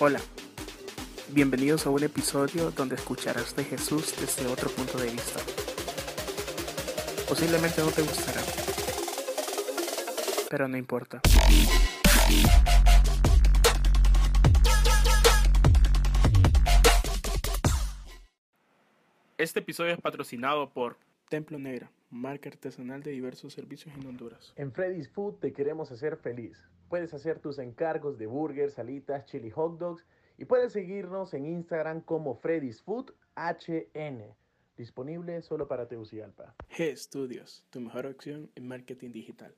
Hola, bienvenidos a un episodio donde escucharás de Jesús desde otro punto de vista. Posiblemente no te gustará, pero no importa. Este episodio es patrocinado por Templo Negra, marca artesanal de diversos servicios en Honduras. En Freddy's Food te queremos hacer feliz. Puedes hacer tus encargos de burgers, salitas, chili hot dogs y puedes seguirnos en Instagram como Freddy's Food HN. Disponible solo para Tegucigalpa. G Studios, tu mejor opción en marketing digital.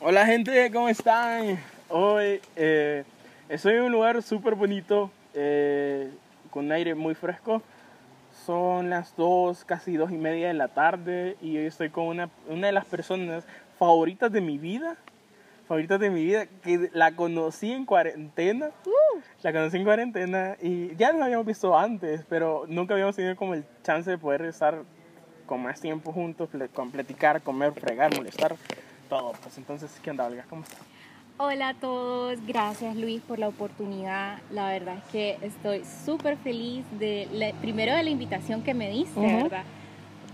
Hola gente, ¿cómo están? Hoy eh, estoy en un lugar súper bonito, eh, con aire muy fresco. Son las dos, casi dos y media de la tarde y hoy estoy con una, una de las personas favoritas de mi vida. Favoritas de mi vida, que la conocí en cuarentena. La conocí en cuarentena y ya nos habíamos visto antes, pero nunca habíamos tenido como el chance de poder estar con más tiempo juntos, con platicar, comer, fregar, molestar, todo. Pues entonces, ¿qué onda, Olga? ¿Cómo estás? Hola a todos, gracias Luis por la oportunidad. La verdad es que estoy súper feliz de la- primero de la invitación que me diste. ¿verdad?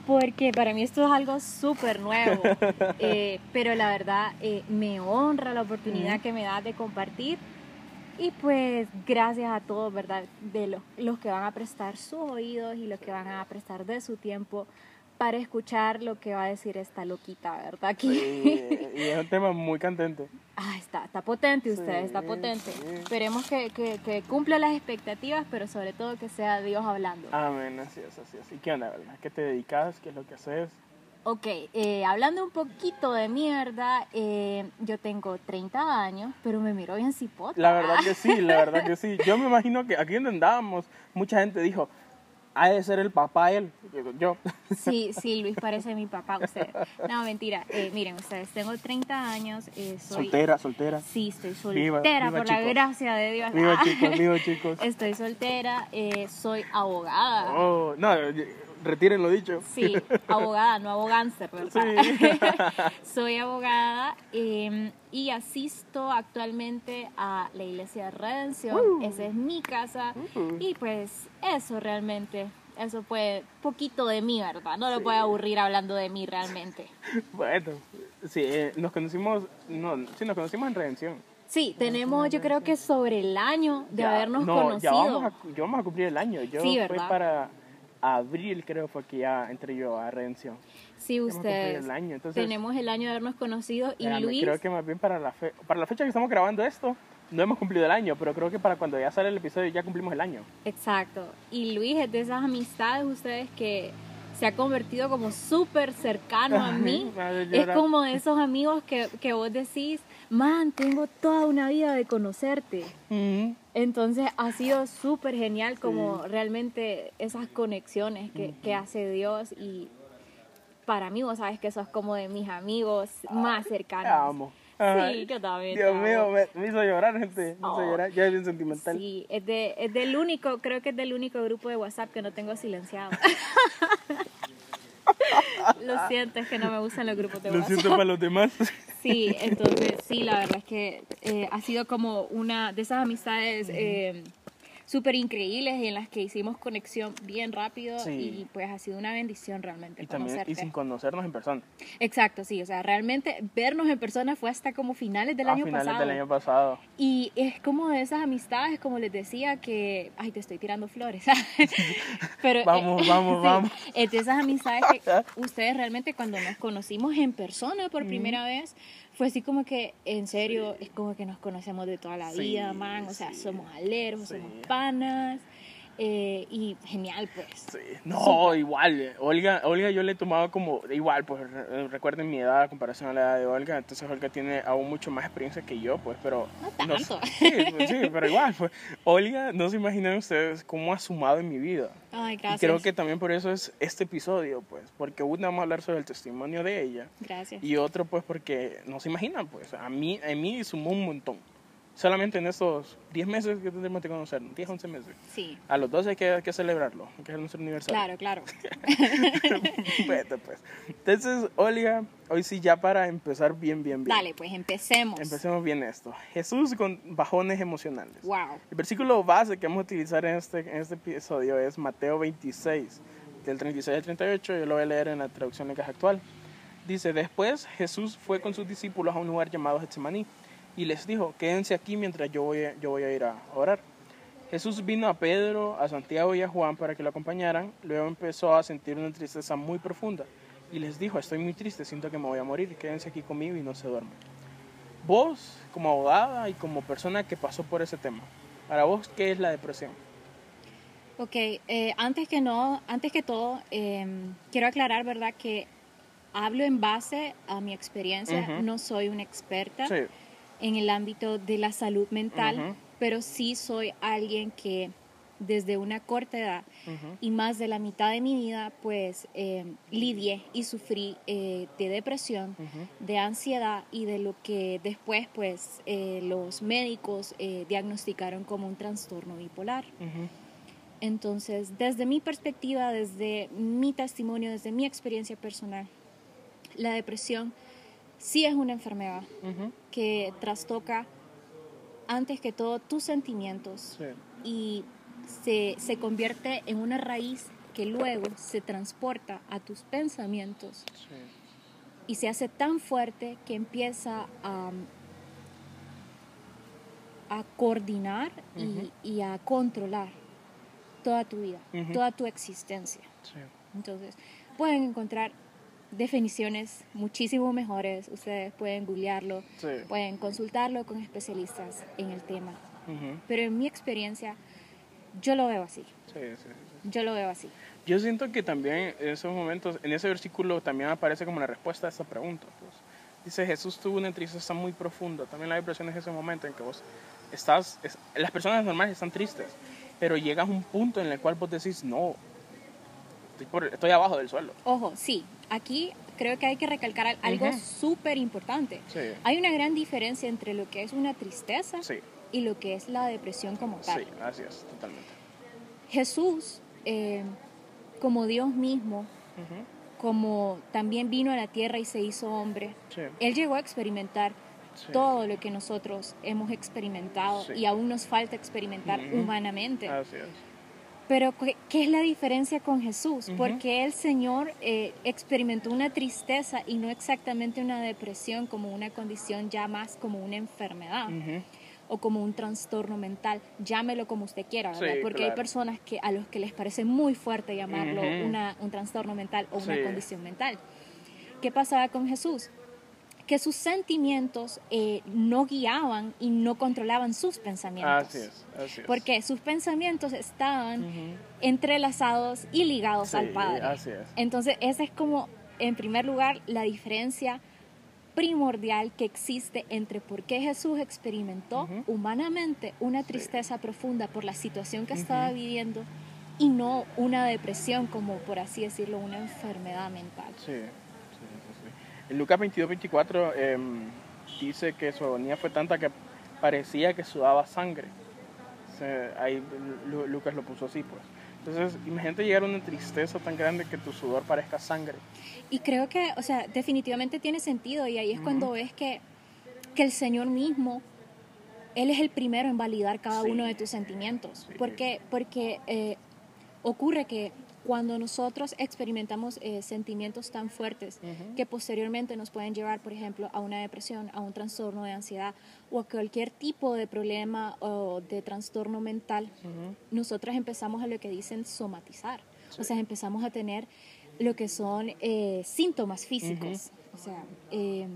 Porque para mí esto es algo súper nuevo, Eh, pero la verdad eh, me honra la oportunidad que me das de compartir. Y pues gracias a todos, ¿verdad? De los, los que van a prestar sus oídos y los que van a prestar de su tiempo para escuchar lo que va a decir esta loquita, ¿verdad? Aquí. Sí, y es un tema muy candente. Ah, está, está potente usted, Sí, está potente. sí. Esperemos que, que, que cumpla las expectativas, pero sobre todo que sea Dios hablando. Amén, así es, así es. ¿Y qué onda, verdad? ¿Qué te dedicas? ¿Qué es lo que haces? Ok, eh, hablando un poquito de mierda, eh, yo tengo 30 años, pero me miro bien cipota. La verdad que sí, la verdad que sí. Yo me imagino que aquí donde andábamos, mucha gente dijo, ha de ser el papá él. Yo. Sí, sí, Luis parece mi papá, usted. No, mentira. Eh, miren, ustedes, tengo 30 años, eh, soy... Soltera, soltera. Sí, estoy soltera, viva, por la gracia de Dios. Viva Ah, chicos, viva chicos. Estoy soltera, eh, soy abogada. Oh, no, retiren lo dicho. Sí, abogada, no abogáncer, ¿verdad? Sí. Soy abogada eh, y asisto actualmente a la Iglesia de Redención. Uh. Esa es mi casa. Uh. Y pues eso realmente, eso fue poquito de mí, ¿verdad? No lo Sí. puedo aburrir hablando de mí realmente. Bueno, sí, eh, nos conocimos, no, sí, nos conocimos en Redención. Sí, tenemos yo creo que sobre el año de Ya- habernos no, conocido. Ya vamos, a, ya vamos a cumplir el año. Yo Sí, ¿verdad? para abril, creo, fue que ya entré yo a Redención. Sí, ustedes. el año, entonces- Tenemos el año de habernos conocido y Luis... Creo que más bien para la, fe- para la fecha que estamos grabando esto, no hemos cumplido el año, pero creo que para cuando ya sale el episodio ya cumplimos el año. Exacto. Y Luis es de esas amistades ustedes que se ha convertido como súper cercano a mí. Es como de esos amigos que, que vos decís, man, tengo toda una vida de conocerte. Entonces ha sido súper genial como realmente esas conexiones que, que hace Dios y para mí vos sabes que sos como de mis amigos más Te cercanos. amo. Sí, yo también. te Dios amo. mío, me, me hizo llorar, gente. Me hizo Oh. llorar. Ya es bien sentimental. Sí, es, de, es del único, creo que es del único grupo de WhatsApp que no tengo silenciado. Lo siento, es que no me gustan los grupos de Lo WhatsApp. siento para los demás. Sí, entonces sí, la verdad es que eh, ha sido como una de esas amistades eh, súper increíbles y en las que hicimos conexión bien rápido Sí. y pues ha sido una bendición realmente Y también, y sin conocernos en persona. Exacto, sí, o sea, realmente vernos en persona fue hasta como finales del a año finales pasado. del año pasado. Y es como de esas amistades, como les decía, que... Ay, te estoy tirando flores. Pero, Vamos, vamos, vamos. Es de esas amistades que ustedes realmente cuando nos conocimos en persona por primera vez, fue así como que, en serio, es como que nos conocemos de toda la Sí, vida, man. O sea, sí, somos aleros, somos panas. Eh, y genial, pues. Sí. No, igual. eh, Olga, Olga yo le he tomado como, igual, pues re- recuerden mi edad a comparación a la edad de Olga, entonces Olga tiene aún mucho más experiencia que yo, pues, pero... No no tanto. sé- sí, pues, sí, pero igual, pues, Olga, no se imaginan ustedes cómo ha sumado en mi vida. Ay, Y gracias. creo que también por eso es este episodio, pues, porque una vamos a hablar sobre el testimonio de ella Gracias. y otro, pues, porque no se imaginan, pues, a mí, a mí sumó un montón. Solamente en estos 10 meses que tendremos que conocer, 10, 11 meses. Sí. A los 12 hay que, hay que celebrarlo, que es nuestro aniversario. Claro, claro. Bueno, pues. Entonces, Olga, hoy sí ya para empezar bien, bien, bien. Dale, pues empecemos. Empecemos bien esto. Jesús con bajones emocionales. Wow. El versículo base que vamos a utilizar en este, en este episodio es Mateo 26, del 36 al 38. Yo lo voy a leer en la traducción lenguaje actual. Dice, después Jesús fue con sus discípulos a un lugar llamado Getsemaní y les dijo, quédense aquí mientras yo voy, yo voy a ir a orar. Jesús vino a Pedro, a Santiago y a Juan para que lo acompañaran. Luego empezó a sentir una tristeza muy profunda y les dijo, estoy muy triste, siento que me voy a morir, quédense aquí conmigo y no se duerman. Vos, como abogada y como persona que pasó por ese tema, para vos, ¿qué es la depresión? Ok, eh, antes que no, antes que todo, eh, quiero aclarar, ¿verdad? Que hablo en base a mi experiencia, Ujú. no soy una experta Sí, en el ámbito de la salud mental, pero sí soy alguien que desde una corta edad y más de la mitad de mi vida, pues eh, lidié y sufrí eh, de depresión, de ansiedad y de lo que después, pues, eh, los médicos diagnosticaron como un trastorno bipolar. Entonces, desde mi perspectiva, desde mi testimonio, desde mi experiencia personal, la depresión sí es una enfermedad que trastoca antes que todo tus sentimientos sí, y se, se convierte en una raíz que luego se transporta a tus pensamientos sí, y se hace tan fuerte que empieza a, a coordinar y- y, a controlar toda tu vida, toda tu existencia. sí. Entonces, pueden encontrar definiciones muchísimo mejores, ustedes pueden googlearlo, Sí. pueden consultarlo con especialistas en el tema. Pero en mi experiencia, yo lo veo así, sí, sí, sí. yo lo veo así. Yo siento que también en esos momentos, en ese versículo también aparece como la respuesta a esa pregunta. Pues. Dice, Jesús tuvo una tristeza muy profunda. También la depresión es ese momento en que vos estás, es- las personas normales están tristes, pero llegas a un punto en el cual vos decís, no, estoy, por- estoy abajo del suelo. Ojo, sí, aquí creo que hay que recalcar al- algo Ujú. súper importante. Sí, Hay una gran diferencia entre lo que es una tristeza sí, y lo que es la depresión como tal. sí, así es, totalmente. Jesús, eh, como Dios mismo, como también vino a la tierra y se hizo hombre, Sí, Él llegó a experimentar sí, todo lo que nosotros hemos experimentado Sí. y aún nos falta experimentar humanamente. así es. Pero ¿qué- ¿qué es la diferencia con Jesús? Porque el Señor eh, experimentó una tristeza y no exactamente una depresión como una condición ya más como una enfermedad o como un trastorno mental, llámelo como usted quiera, ¿verdad? Sí, Porque hay personas que a los que les parece muy fuerte llamarlo una, un trastorno mental o una condición mental. ¿Qué pasaba con Jesús? Que sus sentimientos eh, no guiaban y no controlaban sus pensamientos. Así es, así es. Porque sus pensamientos estaban entrelazados y ligados sí, al Padre. así es. Entonces, esa es como, en primer lugar, la diferencia primordial que existe entre por qué Jesús experimentó humanamente una Sí. tristeza profunda por la situación que estaba viviendo y no una depresión como, por así decirlo, una enfermedad mental. Sí. En Lucas 22, 24 em, dice que su agonía fue tanta que parecía que sudaba sangre. O sea, ahí Lu- Lucas lo puso así, pues. Entonces, imagínate llegar a una tristeza tan grande que tu sudor parezca sangre. Y creo que, o sea, definitivamente tiene sentido y ahí es cuando ves que, que el Señor mismo, Él es el primero en validar cada Sí. uno de tus sentimientos. Sí. Porque, porque eh, ocurre que cuando nosotros experimentamos eh, sentimientos tan fuertes Ujú. que posteriormente nos pueden llevar, por ejemplo, a una depresión, a un trastorno de ansiedad o a cualquier tipo de problema o de trastorno mental, Ujú. nosotras empezamos a lo que dicen somatizar. Sí. O sea, empezamos a tener lo que son eh, síntomas físicos. O sea, eh,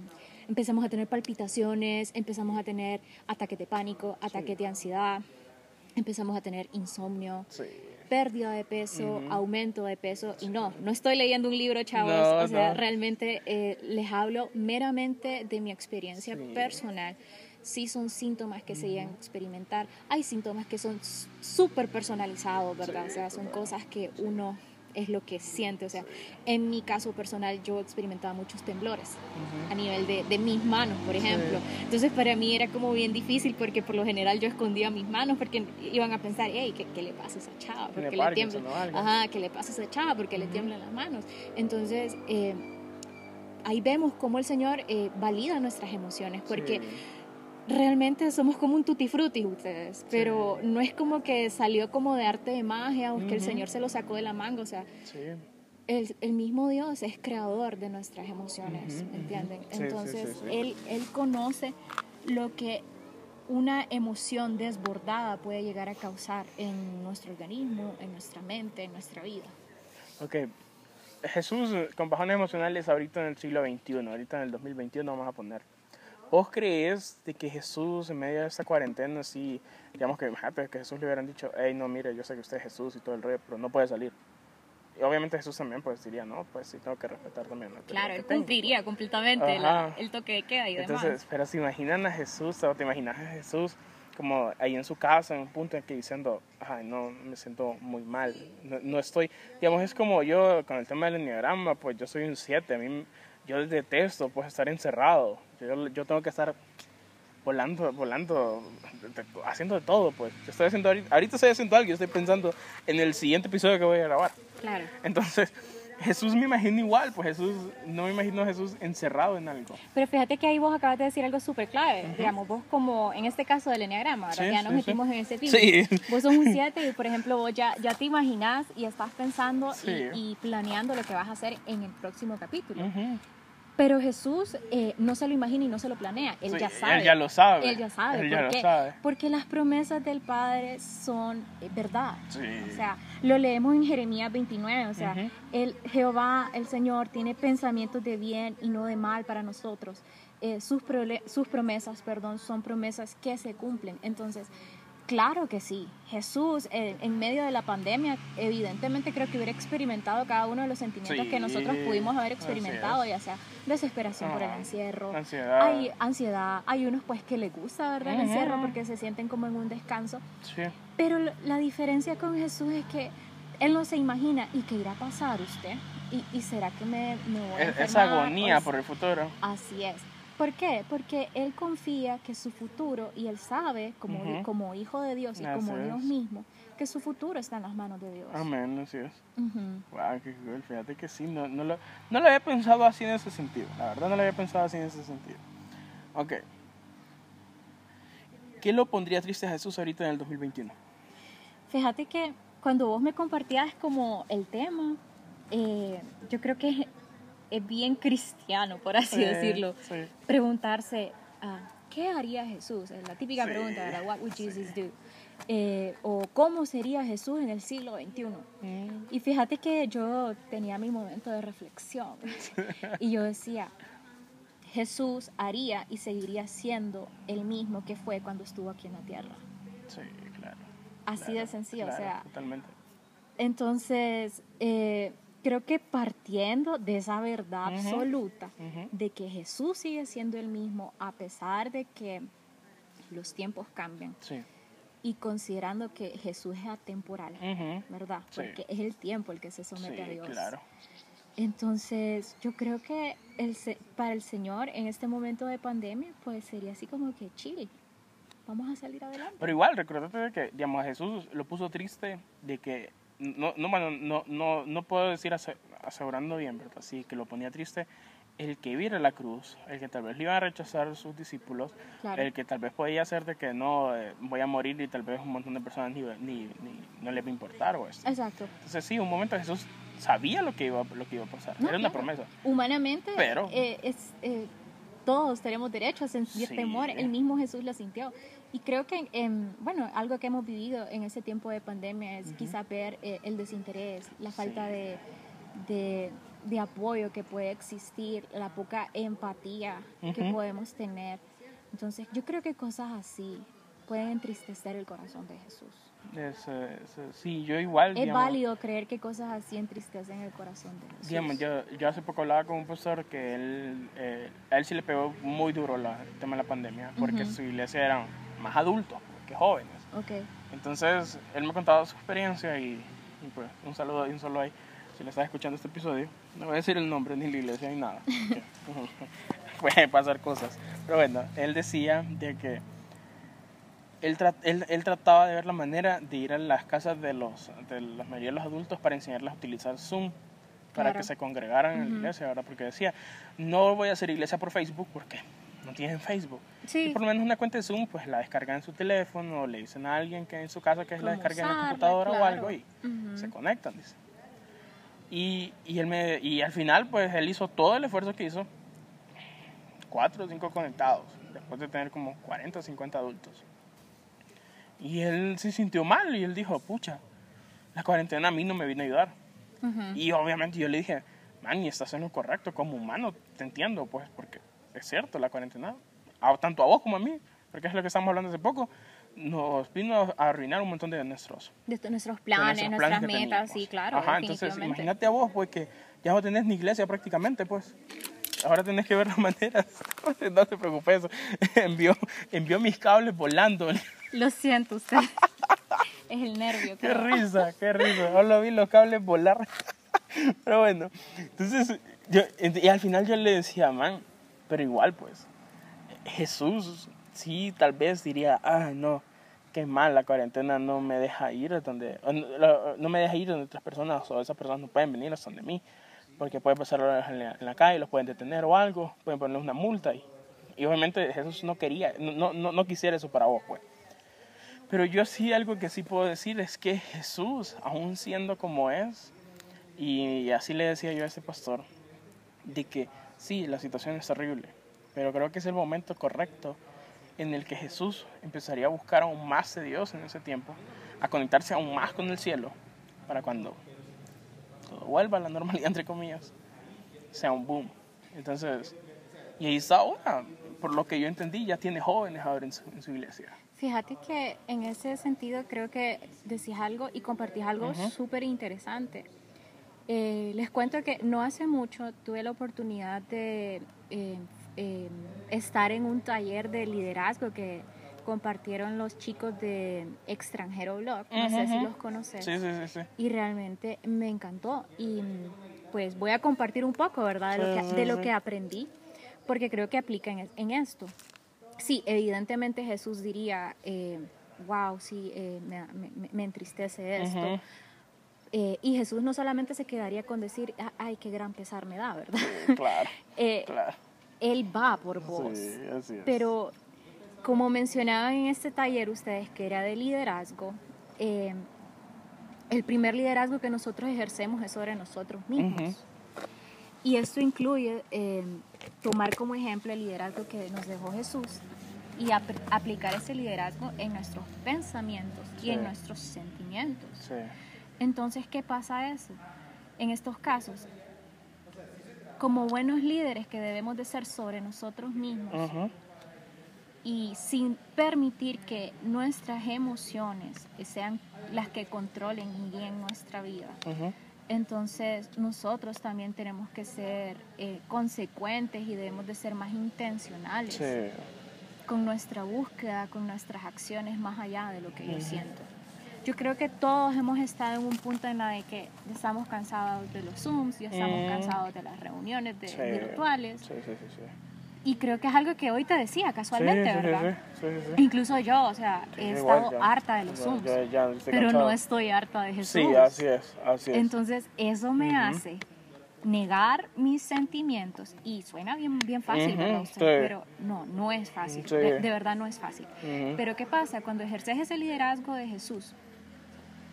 empezamos a tener palpitaciones, empezamos a tener ataques de pánico, ataques de ansiedad, empezamos a tener insomnio, Sí. Pérdida de peso, aumento de peso. Y no, no estoy leyendo un libro, chavos. No, o sea, no. realmente eh, les hablo meramente de mi experiencia Sí. personal. Sí son síntomas que se llegan a experimentar. Hay síntomas que son súper personalizados, ¿verdad? Sí, o sea, son cosas que uno es lo que siente. O sea, en mi caso personal yo experimentaba muchos temblores a nivel de, de mis manos, por ejemplo. Entonces para mí era como bien difícil porque por lo general yo escondía mis manos porque iban a pensar, hey, ¿qué, qué le pasa a esa chava? Porque le tiemblan. Ajá, ¿qué le pasa a esa chava? Porque le tiemblan las manos. Entonces... Eh, ahí vemos cómo el Señor eh, valida nuestras emociones, porque realmente somos como un tutti frutti ustedes, pero no es como que salió como de arte de magia o que el Señor se lo sacó de la manga, o sea, el, el, mismo Dios es creador de nuestras emociones, ¿me entienden? Entonces, él, él conoce lo que una emoción desbordada puede llegar a causar en nuestro organismo, en nuestra mente, en nuestra vida. Ok, Jesús con bajones emocionales ahorita en el siglo XXI, ahorita en el 2021 vamos a poner. ¿Vos crees de que Jesús en medio de esta cuarentena, así, digamos que, ah, que Jesús le hubieran dicho, hey, no, mire, yo sé que usted es Jesús y todo el rey, pero no puede salir? Y obviamente Jesús también pues diría, no, pues sí, tengo que respetar también. Claro, él cumpliría completamente el toque de queda y demás. Entonces, pero si imaginan a Jesús, o te imaginas a Jesús como ahí en su casa, en un punto en que diciendo, ay, no, me siento muy mal, no, estoy, digamos, es como yo con el tema del enneagrama, pues yo soy un 7, a mí, yo detesto pues estar encerrado, yo, yo tengo que estar volando, volando, haciendo de todo, pues. Yo estoy haciendo ahorita, estoy haciendo algo, yo estoy pensando en el siguiente episodio que voy a grabar. Claro. Entonces, Jesús me imagino igual, pues Jesús, no me imagino a Jesús encerrado en algo. Pero fíjate que ahí vos acabas de decir algo súper clave, digamos, vos como en este caso del Enneagrama, ya nos metimos en ese tipo. Sí. Vos sos un 7 y por ejemplo vos ya, ya te imaginás y estás pensando y, planeando lo que vas a hacer en el próximo capítulo. Pero Jesús eh, no se lo imagina y no se lo planea, Él ya sabe. Él ya lo sabe. Él ya sabe. Él ya lo sabe. Porque las promesas del Padre son eh, verdad. O sea, lo leemos en Jeremías 29, o sea, el, Jehová, el Señor, tiene pensamientos de bien y no de mal para nosotros. Eh, sus, sus promesas, perdón, son promesas que se cumplen. Entonces, Claro que sí. Jesús, eh, en medio de la pandemia, evidentemente creo que hubiera experimentado cada uno de los sentimientos que nosotros pudimos haber experimentado, ya sea desesperación por el encierro, ansiedad. hay ansiedad, hay unos pues que les gusta, ¿verdad? El encierro porque se sienten como en un descanso. Sí. Pero la diferencia con Jesús es que Él no se imagina, ¿y qué irá a pasar usted? ¿Y, será que me, me voy a Esa agonía por el futuro. Así es. ¿Por qué? Porque él confía que su futuro, y él sabe, como, como hijo de Dios y como Dios mismo, que su futuro está en las manos de Dios. Amén, así es. Wow, qué cool. Fíjate que sí, no, no, lo, no lo había pensado así en ese sentido. La verdad no lo había pensado así en ese sentido. Ok. ¿Qué lo pondría triste a Jesús ahorita en el 2021? Fíjate que cuando vos me compartías como el tema, eh, yo creo que es bien cristiano, por así decirlo, preguntarse, ah, ¿qué haría Jesús? Es la típica pregunta, ¿verdad? What would Jesus do? Eh, o cómo sería Jesús en el siglo XXI. Mm. Y fíjate que yo tenía mi momento de reflexión y yo decía, Jesús haría y seguiría siendo el mismo que fue cuando estuvo aquí en la tierra. Sí, claro. Así de sencillo, o sea. Totalmente. Entonces, eh, creo que partiendo de esa verdad absoluta de que Jesús sigue siendo el mismo a pesar de que los tiempos cambian. Y considerando que Jesús es atemporal, ¿verdad? Porque es el tiempo el que se somete a Dios. Claro. Entonces, yo creo que el, para el Señor en este momento de pandemia, pues sería así como que chill. Vamos a salir adelante. Pero igual, recuérdate que, digamos, a Jesús lo puso triste de que no, no, no, no, no puedo decir asegurando bien, ¿verdad? Sí, que lo ponía triste el que viera la cruz, el que tal vez le iban a rechazar sus discípulos, el que tal vez podía ser de que no eh, voy a morir y tal vez un montón de personas ni, ni, no les va a importar o esto. Exacto. Entonces sí, un momento Jesús sabía lo que iba, lo que iba a pasar, era una promesa. Humanamente, Pero, eh, es, eh, todos tenemos derecho a sentir temor, el mismo Jesús lo sintió. Y creo que, bueno, algo que hemos vivido en ese tiempo de pandemia es quizá ver eh, el desinterés, la falta de, de, apoyo que puede existir, la poca empatía que podemos tener. Entonces, yo creo que cosas así pueden entristecer el corazón de Jesús. Es, sí, yo igual. Es válido creer que cosas así entristecen el corazón de Jesús. Digamos, yo, yo hace poco hablaba con un profesor que él, eh, a él sí le pegó muy duro el tema de la pandemia, porque su iglesia era más adultos que jóvenes. Okay. Entonces, él me contaba su experiencia y, pues un saludo y un solo ahí. si le estás escuchando este episodio, no voy a decir el nombre ni la iglesia ni nada. Puede pasar cosas. Pero bueno, él decía de que él, él, él, trataba de ver la manera de ir a las casas de, los, de la mayoría de los adultos para enseñarles a utilizar Zoom para Claro. que se congregaran en la iglesia, ¿verdad? Porque decía, no voy a hacer iglesia por Facebook porque no tienen Facebook. Y por lo menos una cuenta de Zoom, pues la descargan en su teléfono, o le dicen a alguien que en su casa que la Cómo descargue en la computadora o algo y se conectan, dice. Y, y, él me, y al final, pues él hizo todo el esfuerzo que hizo, cuatro o cinco conectados, después de tener como 40 o 50 adultos. Y él se sintió mal y él dijo, pucha, la cuarentena a mí no me vino a ayudar. Y obviamente yo le dije, man, y estás en lo correcto, como humano, te entiendo, pues, porque es cierto, la cuarentena, a- tanto a vos como a mí, porque es lo que estamos hablando hace poco, nos vino a arruinar un montón de nuestros, de nuestros de planes, nuestros nuestras planes que metas, sí, claro. Ajá, entonces imagínate a vos, pues, que ya no tenés ni iglesia prácticamente, pues. Ahora tenés que ver las maneras. no te preocupes, envió, envió mis cables volando. Lo siento, usted. es el nervio. Qué creo. risa, qué risa. Solo vi los cables volar. Pero bueno, entonces, yo, y al final yo le decía, man, pero igual pues, Jesús sí tal vez diría, ah, no, qué mal, la cuarentena no me deja ir a donde, no, no me deja ir donde otras personas o esas personas no pueden venir hasta donde mí, porque pueden pasar en la, en la calle, los pueden detener o algo, pueden ponerles una multa y, y obviamente Jesús no quería, no, no, no quisiera eso para vos pues. Pero yo sí algo que sí puedo decir es que Jesús, aún siendo como es, y así le decía yo a ese pastor, de que sí, la situación es terrible, pero creo que es el momento correcto en el que Jesús empezaría a buscar aún más de Dios en ese tiempo, a conectarse aún más con el cielo, para cuando todo vuelva a la normalidad, entre comillas, sea un boom. Entonces, y ahí está ahora, por lo que yo entendí, ya tiene jóvenes ahora en su, en su iglesia. Fíjate que en ese sentido creo que decís algo y compartís algo Ujú. súper interesante. Eh, les cuento que no hace mucho tuve la oportunidad de eh, eh, estar en un taller de liderazgo que compartieron los chicos de Extranjero Blog. No sé si los conoces. Sí, sí, sí, sí. y realmente me encantó y pues voy a compartir un poco, ¿verdad? De lo que, de lo que aprendí, porque creo que aplica en, en esto. Sí, evidentemente Jesús diría, eh, wow, sí, eh, me, me- me entristece esto. Ujú. Eh, y Jesús no solamente se quedaría con decir, "Ah, ay, qué gran pesar me da, ¿verdad? Claro, Eh, claro. él va por vos. Sí, así es. Pero como mencionaban en este taller ustedes que era de liderazgo, eh, el primer liderazgo que nosotros ejercemos es sobre nosotros mismos. Ujú. Y esto incluye eh, tomar como ejemplo el liderazgo que nos dejó Jesús y ap- aplicar ese liderazgo en nuestros pensamientos y en nuestros sentimientos. Sí. Entonces, ¿qué pasa eso? En estos casos, como buenos líderes que debemos de ser sobre nosotros mismos, y sin permitir que nuestras emociones sean las que controlen y guíen nuestra vida. Entonces nosotros también tenemos que ser eh, consecuentes y debemos de ser más intencionales Sí. con nuestra búsqueda, con nuestras acciones más allá de lo que yo siento. Yo creo que todos hemos estado en un punto en la de que ya estamos cansados de los Zooms, ya estamos Mm. cansados de las reuniones de- Sí. virtuales Sí, sí, sí, sí. y creo que es algo que hoy te decía casualmente, sí, ¿verdad? Sí, sí, sí, sí. Incluso yo, o sea, he igual, estado ya. harta de los Ya- Zooms, ya- pero no estoy harta de Jesús. Sí, así es, así es. Entonces, eso me hace negar mis sentimientos y suena bien, bien fácil, Ujú, ¿verdad? usted? sí. Pero no, no es fácil, Sí. de, de verdad no es fácil. Pero ¿qué pasa? Cuando ejerces ese liderazgo de Jesús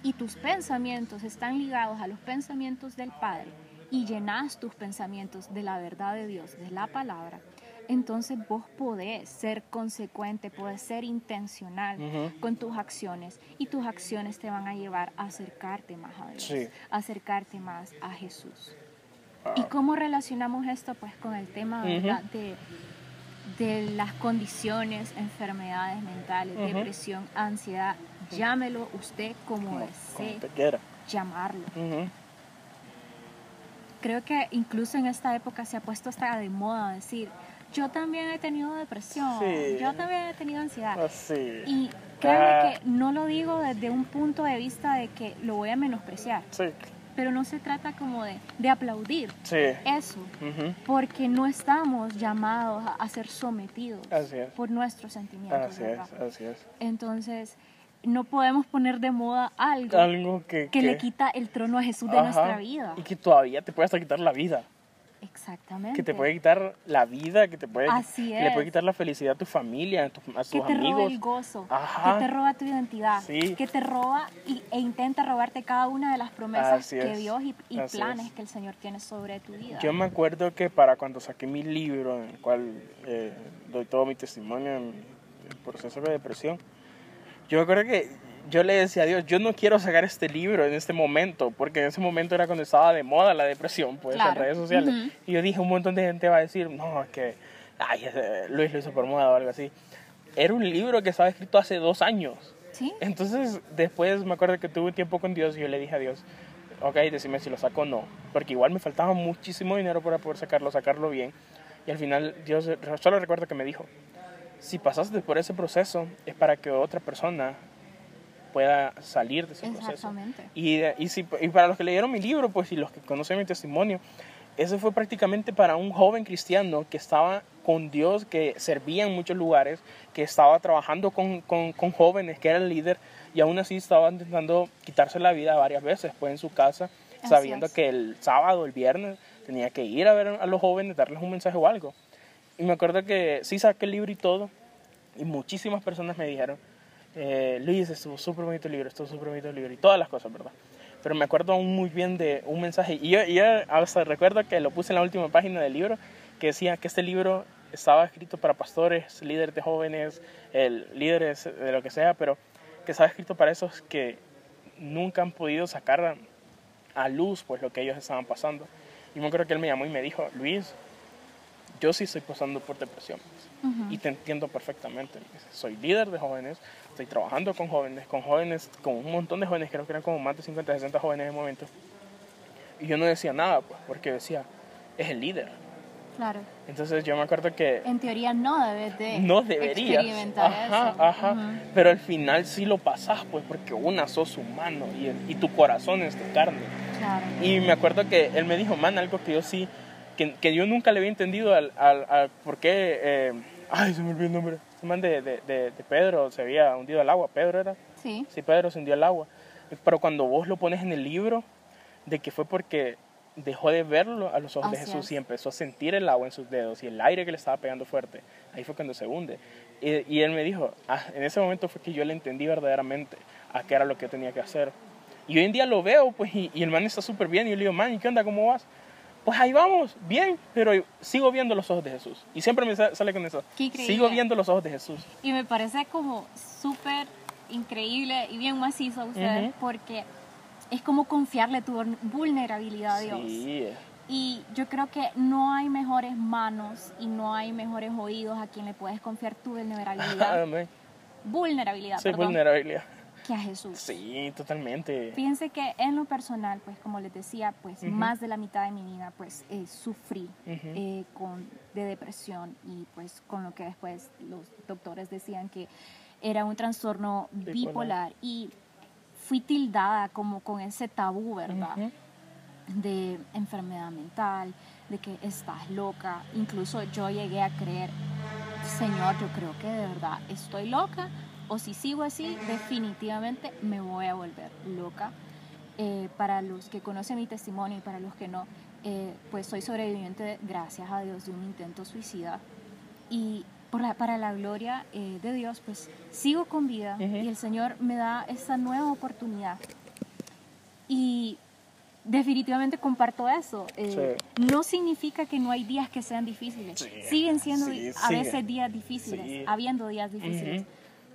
y tus pensamientos están ligados a los pensamientos del Padre y llenas tus pensamientos de la verdad de Dios, de la palabra, entonces vos podés ser consecuente, podés ser intencional con tus acciones y tus acciones te van a llevar a acercarte más a Dios, Sí. acercarte más a Jesús. Ah. ¿Y cómo relacionamos esto pues con el tema de, de las condiciones, enfermedades mentales, depresión, ansiedad? Llámelo usted como Como- desee como te quiera. llamarlo. Creo que incluso en esta época se ha puesto hasta de moda decir, yo también he tenido depresión, Sí. yo también he tenido ansiedad. Así. Y créeme Ah. que no lo digo desde un punto de vista de que lo voy a menospreciar, Sí. Pero no se trata como de, de aplaudir Sí. eso, porque no estamos llamados a, a ser sometidos por nuestros sentimientos. Así es, así es. Entonces, no podemos poner de moda algo, Algo que, que le quita el trono a Jesús de Ajá. nuestra vida. Y que todavía te puede hasta quitar la vida. Exactamente. Que te puede quitar la vida, que te puede, Así que le puede es. quitar la felicidad a tu familia, a, tus- a tus que te roba amigos. el gozo, Ajá. que te roba tu identidad, Sí. que te roba y- e intenta robarte cada una de las promesas Así que es. Dios y, planes es. que el Señor tiene sobre tu vida. Yo me acuerdo que para cuando saqué mi libro, en el cual eh, doy todo mi testimonio en el proceso de depresión, yo me acuerdo que yo le decía a Dios, yo no quiero sacar este libro en este momento, porque en ese momento era cuando estaba de moda la depresión, pues en Claro. redes sociales. Y yo dije, un montón de gente va a decir, no, es que ay, Luis lo hizo por moda o algo así. Era un libro que estaba escrito hace dos años. ¿Sí? Entonces, después me acuerdo que tuve un tiempo con Dios y yo le dije a Dios, ok, decime si lo saco o no, porque igual me faltaba muchísimo dinero para poder sacarlo, sacarlo bien. Y al final Dios, solo recuerdo que me dijo, si pasaste por ese proceso es para que otra persona pueda salir de ese proceso. Y, y, si, y para los que leyeron mi libro, pues y los que conocen mi testimonio, ese fue prácticamente para un joven cristiano que estaba con Dios, que servía en muchos lugares, que estaba trabajando con, con, con jóvenes, que era el líder, y aún así estaba intentando quitarse la vida varias veces, pues en su casa, Así sabiendo es. que el sábado, el viernes, tenía que ir a ver a los jóvenes, darles un mensaje o algo. Y me acuerdo que sí saqué el libro y todo, y muchísimas personas me dijeron, eh, Luis, estuvo súper bonito el libro, estuvo súper bonito el libro, y todas las cosas, ¿verdad? Pero me acuerdo aún muy bien de un mensaje, y yo, yo hasta recuerdo que lo puse en la última página del libro, que decía que este libro estaba escrito para pastores, líderes de jóvenes, el, líderes de lo que sea, pero que estaba escrito para esos que nunca han podido sacar a, luz pues lo que ellos estaban pasando. Y me acuerdo que él me llamó y me dijo, Luis, yo sí estoy pasando por depresión Ujú. y te entiendo perfectamente. Soy líder de jóvenes, estoy trabajando con jóvenes, con jóvenes, con un montón de jóvenes, creo que eran como más de 50, 60 jóvenes en el momento. Y yo no decía nada, pues, porque decía, es el líder. Claro. Entonces yo me acuerdo que En teoría no debes de no deberías. experimentar Ajá, eso. ajá. Ujú. Pero al final sí lo pasas, pues, porque una sos humano y, y tu corazón es de carne. Claro. Y me acuerdo que él me dijo, man, algo que yo sí, que, que yo nunca le había entendido al, al, al por qué, eh, ay, se me olvidó el nombre, el man de, de, de, de Pedro se había hundido al agua, Pedro era, Sí. sí, Pedro se hundió al agua. Pero cuando vos lo pones en el libro, de que fue porque dejó de verlo a los ojos de Jesús es. y empezó a sentir el agua en sus dedos y el aire que le estaba pegando fuerte, ahí fue cuando se hunde. Y, y él me dijo, ah, en ese momento fue que yo le entendí verdaderamente a qué era lo que tenía que hacer. Y hoy en día lo veo, pues, y, y el man está súper bien. Y yo le digo, man, ¿y qué onda? ¿Cómo vas? Pues ahí vamos, bien, pero sigo viendo los ojos de Jesús. Y siempre me sa- sale con eso. Sigo viendo los ojos de Jesús. Y me parece como súper increíble y bien macizo a ustedes Ujú. porque es como confiarle tu vulnerabilidad a Dios. Sí, Y yo creo que no hay mejores manos y no hay mejores oídos a quien le puedes confiar tu vulnerabilidad, Amén. vulnerabilidad, Sí, perdón, vulnerabilidad. Que a Jesús. Sí, totalmente. Fíjense que en lo personal, pues como les decía, pues Ujú. más de la mitad de mi vida, pues eh, sufrí Ujú. eh, con, de depresión y pues con lo que después los doctores decían que era un trastorno Bipolar. bipolar, y fui tildada como con ese tabú, ¿verdad? Ujú. de enfermedad mental, de que estás loca. Incluso yo llegué a creer, Señor, yo creo que de verdad estoy loca o si sigo así, definitivamente me voy a volver loca. Eh, para los que conocen mi testimonio y para los que no, eh, pues soy sobreviviente, gracias a Dios, de un intento suicida. Y por la- para la gloria eh, de Dios, pues sigo con vida y el Señor me da esta nueva oportunidad. Y definitivamente comparto eso. Eh, No significa que no hay días que sean difíciles. Sí, Siguen siendo sí, a sigue. veces días difíciles, Sí. habiendo días difíciles.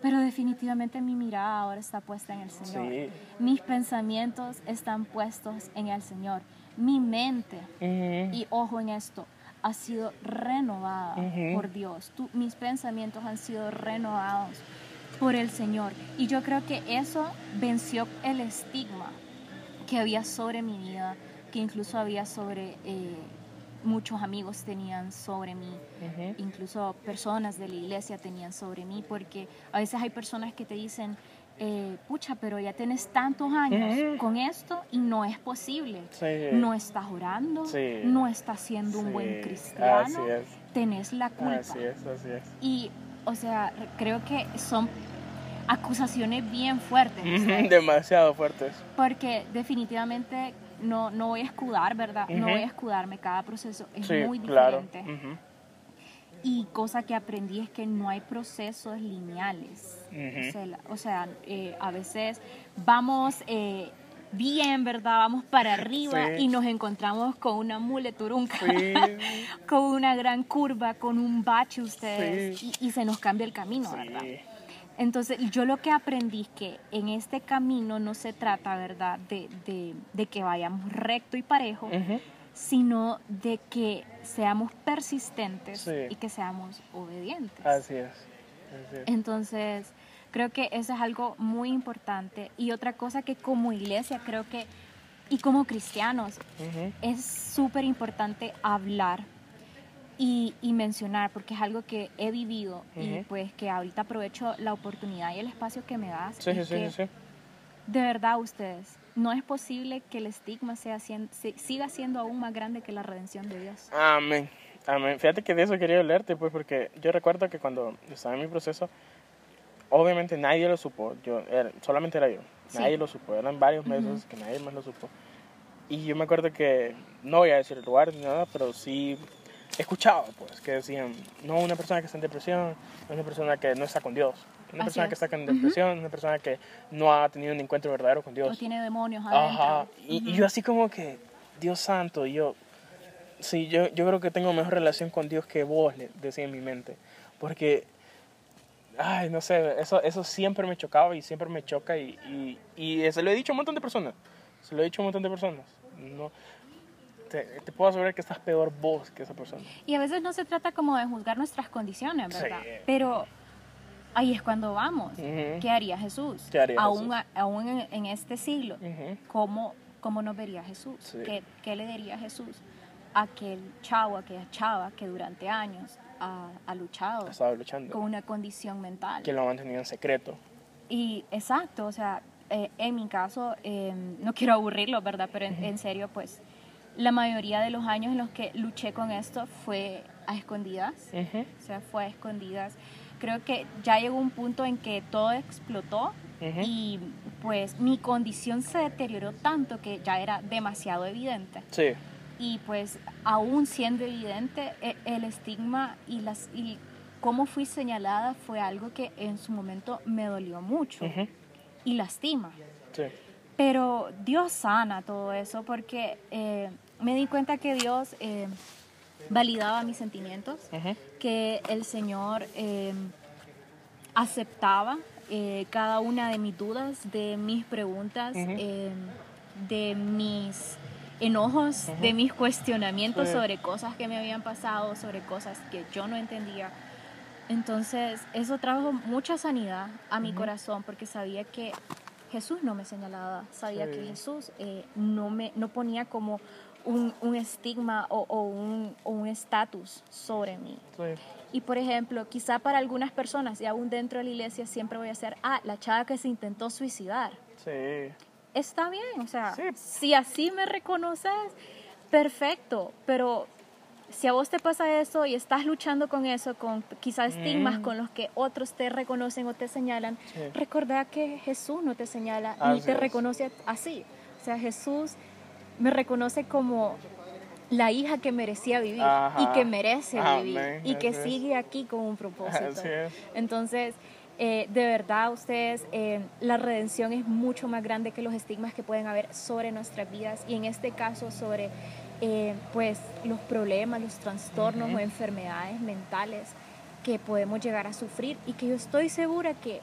Pero definitivamente mi mirada ahora está puesta en el Señor. Sí. Mis pensamientos están puestos en el Señor. Mi mente, Ujú. y ojo en esto, ha sido renovada por Dios. Tú- mis pensamientos han sido renovados por el Señor. Y yo creo que eso venció el estigma que había sobre mi vida, que incluso había sobre eh, muchos amigos tenían sobre mí, incluso personas de la iglesia tenían sobre mí, porque a veces hay personas que te dicen, eh, pucha, pero ya tienes tantos años con esto y no es posible. Sí. No estás orando, Sí. no estás siendo un buen cristiano, Así es. tenés la culpa. Así es, así es. Y, o sea, creo que son acusaciones bien fuertes. Demasiado fuertes. Porque definitivamente no, no voy a escudar, ¿verdad? No voy a escudarme. Cada proceso es Sí, muy claro. diferente. Ujú. Y cosa que aprendí es que no hay procesos lineales. O sea, la- O sea, eh, a veces vamos eh, bien, ¿verdad? Vamos para arriba Sí. y nos encontramos con una mule turunca, Sí. con una gran curva, con un bache ustedes, Sí. y, y se nos cambia el camino, ¿verdad? Entonces, yo lo que aprendí es que en este camino no se trata, ¿verdad?, de, de- de que vayamos recto y parejo, sino de que seamos persistentes Sí. y que seamos obedientes. Así es. Así es. Entonces, creo que eso es algo muy importante. Y otra cosa que como iglesia creo que, y como cristianos, es súper importante hablar y, y mencionar, porque es algo que he vivido y Ujú. pues que ahorita aprovecho la oportunidad y el espacio que me das. Sí, sí, que sí. De verdad, ustedes, no es posible que el estigma sea, siga siendo aún más grande que la redención de Dios. Amén. Amén. Fíjate que de eso quería hablarte, pues, porque yo recuerdo que cuando estaba en mi proceso, obviamente nadie lo supo. Yo, era- solamente era yo. Nadie lo supo. Eran varios meses que nadie más lo supo. Y yo me acuerdo que, no voy a decir el lugar ni nada, pero sí escuchaba, pues, que decían, no, una persona que está en depresión, una persona que no está con Dios. Una Así persona que es. está con depresión, una persona que no ha tenido un encuentro verdadero con Dios. No tiene demonios adentro. Ajá. Y, y yo así como que, Dios santo, yo, sí, yo, yo creo que tengo mejor relación con Dios que vos, le decía en mi mente. Porque, ay, no sé, eso, eso siempre me chocaba y siempre me choca y, y, y se lo he dicho a un montón de personas. Se lo he dicho a un montón de personas. No, te, te puedo asegurar que estás peor vos que esa persona. Y a veces no se trata como de juzgar nuestras condiciones, Sí. ¿verdad? Pero ahí es cuando vamos. Ujú. ¿Qué haría Jesús? ¿Qué haría aún, Jesús? a- aún en, en este siglo, Ujú. ¿cómo, ¿cómo nos vería Jesús? Sí. ¿Qué, qué le diría Jesús a aquel chavo, a aquella chava que durante años ha, ha luchado luchando. con una condición mental? Que lo ha mantenido en secreto. Y exacto, o sea, eh, en mi caso, eh, no quiero aburrirlo, ¿verdad? Pero en, en serio, pues, la mayoría de los años en los que luché con esto fue a escondidas, Ujú. o sea, fue a escondidas. Creo que ya llegó un punto en que todo explotó Ujú. y pues mi condición se deterioró tanto que ya era demasiado evidente. Sí. Y pues aún siendo evidente, e- el estigma y, las, y cómo fui señalada fue algo que en su momento me dolió mucho Ujú. y lastima. Sí. Pero Dios sana todo eso porque eh, me di cuenta que Dios eh, validaba mis sentimientos, Ujú. que el Señor eh, aceptaba eh, cada una de mis dudas, de mis preguntas, Ujú. eh, de mis enojos, de mis cuestionamientos sobre cosas que me habían pasado, sobre cosas que yo no entendía. Entonces, eso trajo mucha sanidad a mi corazón porque sabía que Jesús no me señalaba, sabía Sí. que Jesús eh, no me no ponía como un, un estigma o, o un estatus sobre mí. Sí. Y por ejemplo, quizá para algunas personas, y aún dentro de la iglesia, siempre voy a ser, ah, la chava que se intentó suicidar. Sí. Está bien, o sea, Sí. si así me reconoces, perfecto, pero si a vos te pasa eso y estás luchando con eso, con quizás estigmas Mm. con los que otros te reconocen o te señalan, Sí. recordá que Jesús no te señala ni te es. reconoce así. O sea, Jesús me reconoce como la hija que merecía vivir Ajá. y que merece vivir Amén, y que así es. sigue aquí con un propósito. Entonces, eh, de verdad, ustedes, eh, la redención es mucho más grande que los estigmas que pueden haber sobre nuestras vidas y en este caso sobre eh, pues los problemas, los trastornos o enfermedades mentales que podemos llegar a sufrir y que yo estoy segura que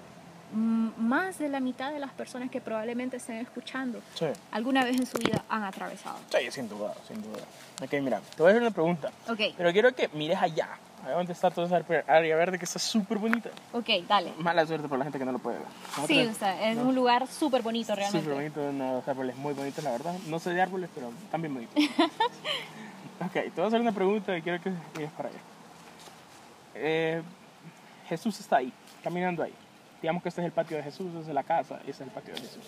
más de la mitad de las personas que probablemente estén escuchando Sí. alguna vez en su vida han atravesado. Sí, sin duda, sin duda. Ok, mira, te voy a hacer una pregunta. Ok, Pero quiero que mires allá. Allá donde está toda esa área verde que está súper bonita. ok, dale. Mala suerte por la gente que no lo puede ver. Sí, o sea, es un lugar súper bonito realmente. Súper bonito, unos árboles muy bonitos, la verdad. No sé de árboles, pero bien bonitos. Ok, te voy a hacer una pregunta y quiero que vayas para allá. Eh, Jesús está ahí, caminando ahí. Digamos que este es el patio de Jesús, este es la casa, este es el patio de Jesús.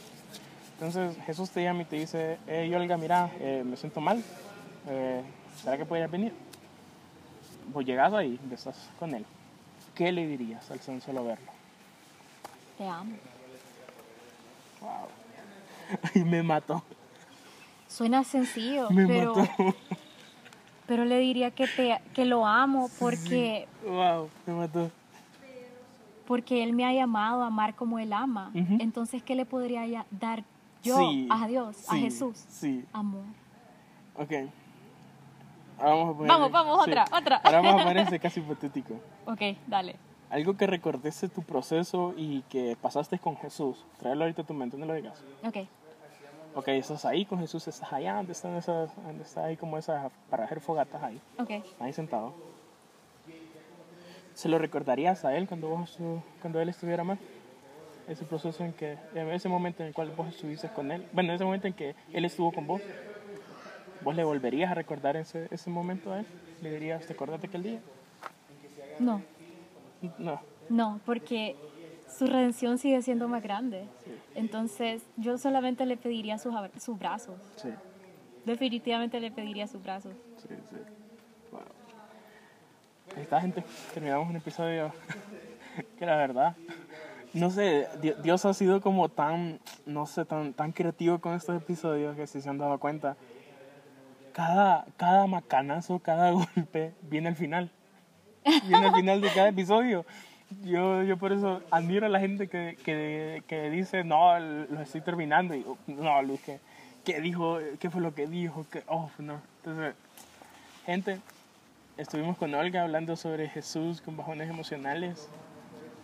Entonces Jesús te llama y te dice, hey Olga, mira, eh, me siento mal, eh, ¿será que podrías venir? Vos llegás ahí, estás con él. ¿Qué le dirías al tan solo verlo? Te amo. Wow. Y me mató. Suena sencillo, Me pero, mató. pero le diría que, te, que lo amo porque, Wow, me mató. Porque Él me ha llamado a amar como Él ama. Entonces, ¿qué le podría dar yo Sí, a Dios, a Jesús? Sí, Amor. ok. Ahora vamos a poner, Vamos, vamos, otra, otra. Ahora vamos a poner este caso hipotético. Ok, dale. Algo que recordes de tu proceso y que pasaste con Jesús. Tráelo ahorita a tu mente, no lo digas. Ok. Ok, estás ahí con Jesús, estás allá, donde están esas, donde está ahí como esas, para hacer fogatas ahí, Ok. ahí sentado. ¿Se lo recordarías a él cuando vos, cuando él estuviera mal? Ese proceso en que, en ese momento en el cual vos estuviste con él, bueno, ese momento en que él estuvo con vos, ¿vos le volverías a recordar ese, ese momento a él? ¿Le dirías, te acordaste aquel día? No, No. no, porque su redención sigue siendo más grande. Entonces, yo solamente le pediría sus, sus brazos. Sí, Definitivamente le pediría sus brazos. sí, sí. Está, gente. Terminamos un episodio que la verdad, no sé, Di- Dios ha sido como tan, no sé, tan, tan creativo con estos episodios que si se han dado cuenta, cada, cada macanazo, cada golpe viene al final. Viene al final de cada episodio. Yo, yo por eso admiro a la gente que, que, que dice, no, lo estoy terminando. Y no, Luis, ¿qué, qué dijo? ¿Qué fue lo que dijo? ¿Qué? Oh, no. Entonces, gente, estuvimos con Olga hablando sobre Jesús con bajones emocionales.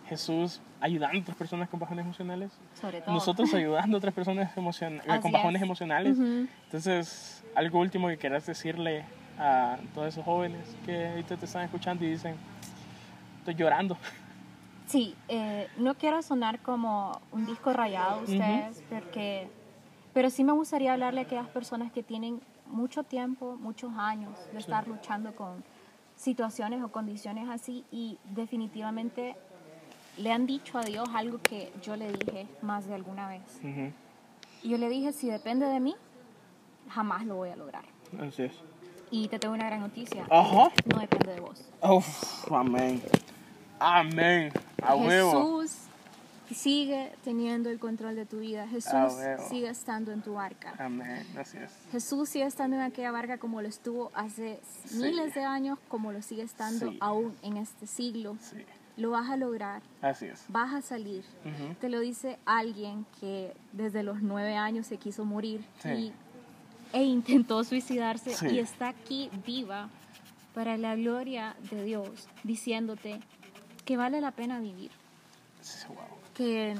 Jesús ayudando a otras personas con bajones emocionales. Sobre todo. Nosotros ayudando a otras personas emocion- Así con bajones es. emocionales. Ujú. Entonces, algo último que quieras decirle a todos esos jóvenes que ahorita te están escuchando y dicen, estoy llorando. Sí, eh, no quiero sonar como un disco rayado a ustedes, porque, pero sí me gustaría hablarle a aquellas personas que tienen mucho tiempo, muchos años de estar luchando con situaciones o condiciones así y definitivamente le han dicho a Dios algo que yo le dije más de alguna vez. Y yo le dije, si depende de mí, jamás lo voy a lograr. Así es. Y te tengo una gran noticia. Ajá. No depende de vos. Amén. Amén. A huevo. Sigue teniendo el control de tu vida. Jesús huevo. sigue estando en tu barca. Amén. Así es. Jesús sigue estando en aquella barca como lo estuvo hace miles de años, como lo sigue estando Sí. aún en este siglo. Sí. Lo vas a lograr, Así es. vas a salir. Te lo dice alguien que desde los nueve años se quiso morir y, e intentó suicidarse y está aquí viva para la gloria de Dios, diciéndote que vale la pena vivir. Wow. Que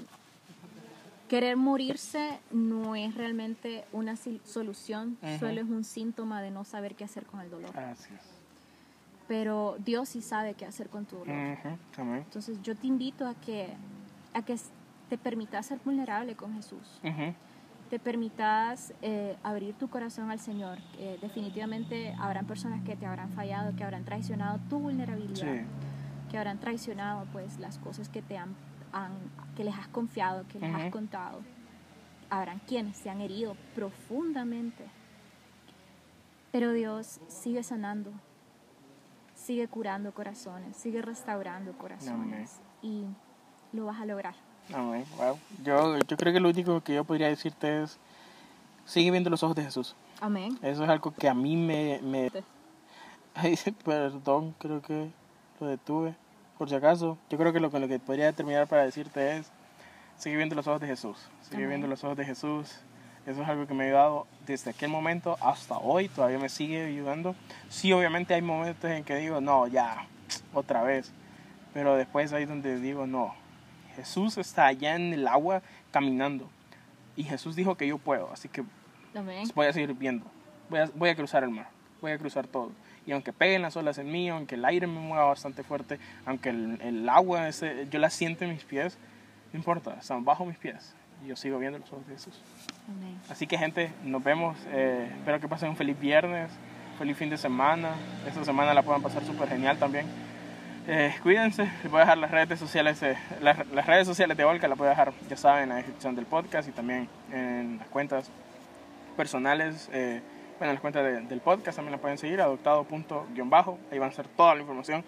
querer morirse no es realmente una solución, Ujú. solo es un síntoma de no saber qué hacer con el dolor. Así es. Pero Dios sí sabe qué hacer con tu dolor. Ujú. Amén. Entonces yo te invito a que, a que te permitas ser vulnerable con Jesús, Ujú. te permitas eh, abrir tu corazón al Señor. Eh, definitivamente habrán personas que te habrán fallado, que habrán traicionado tu vulnerabilidad. Sí. que habrán traicionado pues las cosas que te han, han- que les has confiado, que les Ujú. has contado. Habrán quienes se han herido profundamente. Pero Dios sigue sanando, sigue curando corazones, sigue restaurando corazones y lo vas a lograr. Wow. Yo, yo creo que lo único que yo podría decirte es, sigue viendo los ojos de Jesús. Amén. Eso es algo que a mí me... me... Ay, perdón, creo que lo detuve. Por si acaso, yo creo que lo, lo que podría terminar para decirte es, sigue viendo los ojos de Jesús. Sigue viendo los ojos de Jesús. Eso es algo que me ha ayudado desde aquel momento hasta hoy. Todavía me sigue ayudando. Sí, obviamente hay momentos en que digo, no, ya, otra vez. Pero después ahí donde digo, no, Jesús está allá en el agua caminando. Y Jesús dijo que yo puedo, así que Amén. voy a seguir viendo. Voy a, voy a cruzar el mar. Voy a cruzar todo. Y aunque peguen las olas en mí, aunque el aire me mueva bastante fuerte, aunque el, el agua, ese, yo la siento en mis pies, no importa, están bajo mis pies. Y yo sigo viendo los ojos de Jesús. Amén. Así que gente, nos vemos. eh, espero que pasen un feliz viernes. feliz fin de semana. Esta semana la puedan pasar súper genial también. Eh, cuídense, les voy a dejar las redes sociales, eh, las, las, redes sociales de Olga, las voy a dejar, ya saben, en la descripción del podcast y también en las cuentas personales, eh, bueno, en las cuentas de, del podcast también la pueden seguir, adoptado.bajo, ahí van a ser toda la información,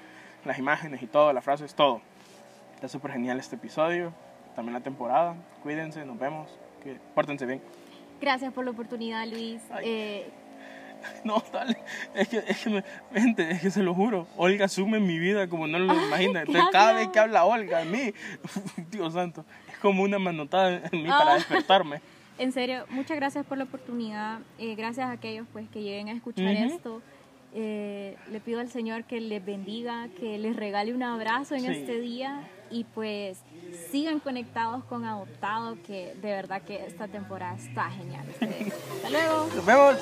las imágenes y todo, las frases, todo. Está súper genial este episodio, también la temporada, cuídense, nos vemos, que, pórtense bien. Gracias por la oportunidad, Luis. Eh, no, dale. Es que, es que, me, gente, es que se lo juro. Olga asume mi vida como no lo imagina. Entonces, cada vez que habla Olga a mí, Dios santo, es como una manotada en mí para despertarme. En serio, muchas gracias por la oportunidad. Eh, gracias a aquellos pues que lleguen a escuchar uh -huh. esto. Eh, le pido al Señor que les bendiga, que les regale un abrazo en sí. este día y pues sigan conectados con Adoptado, que de verdad que esta temporada está genial. Hasta luego. Nos vemos.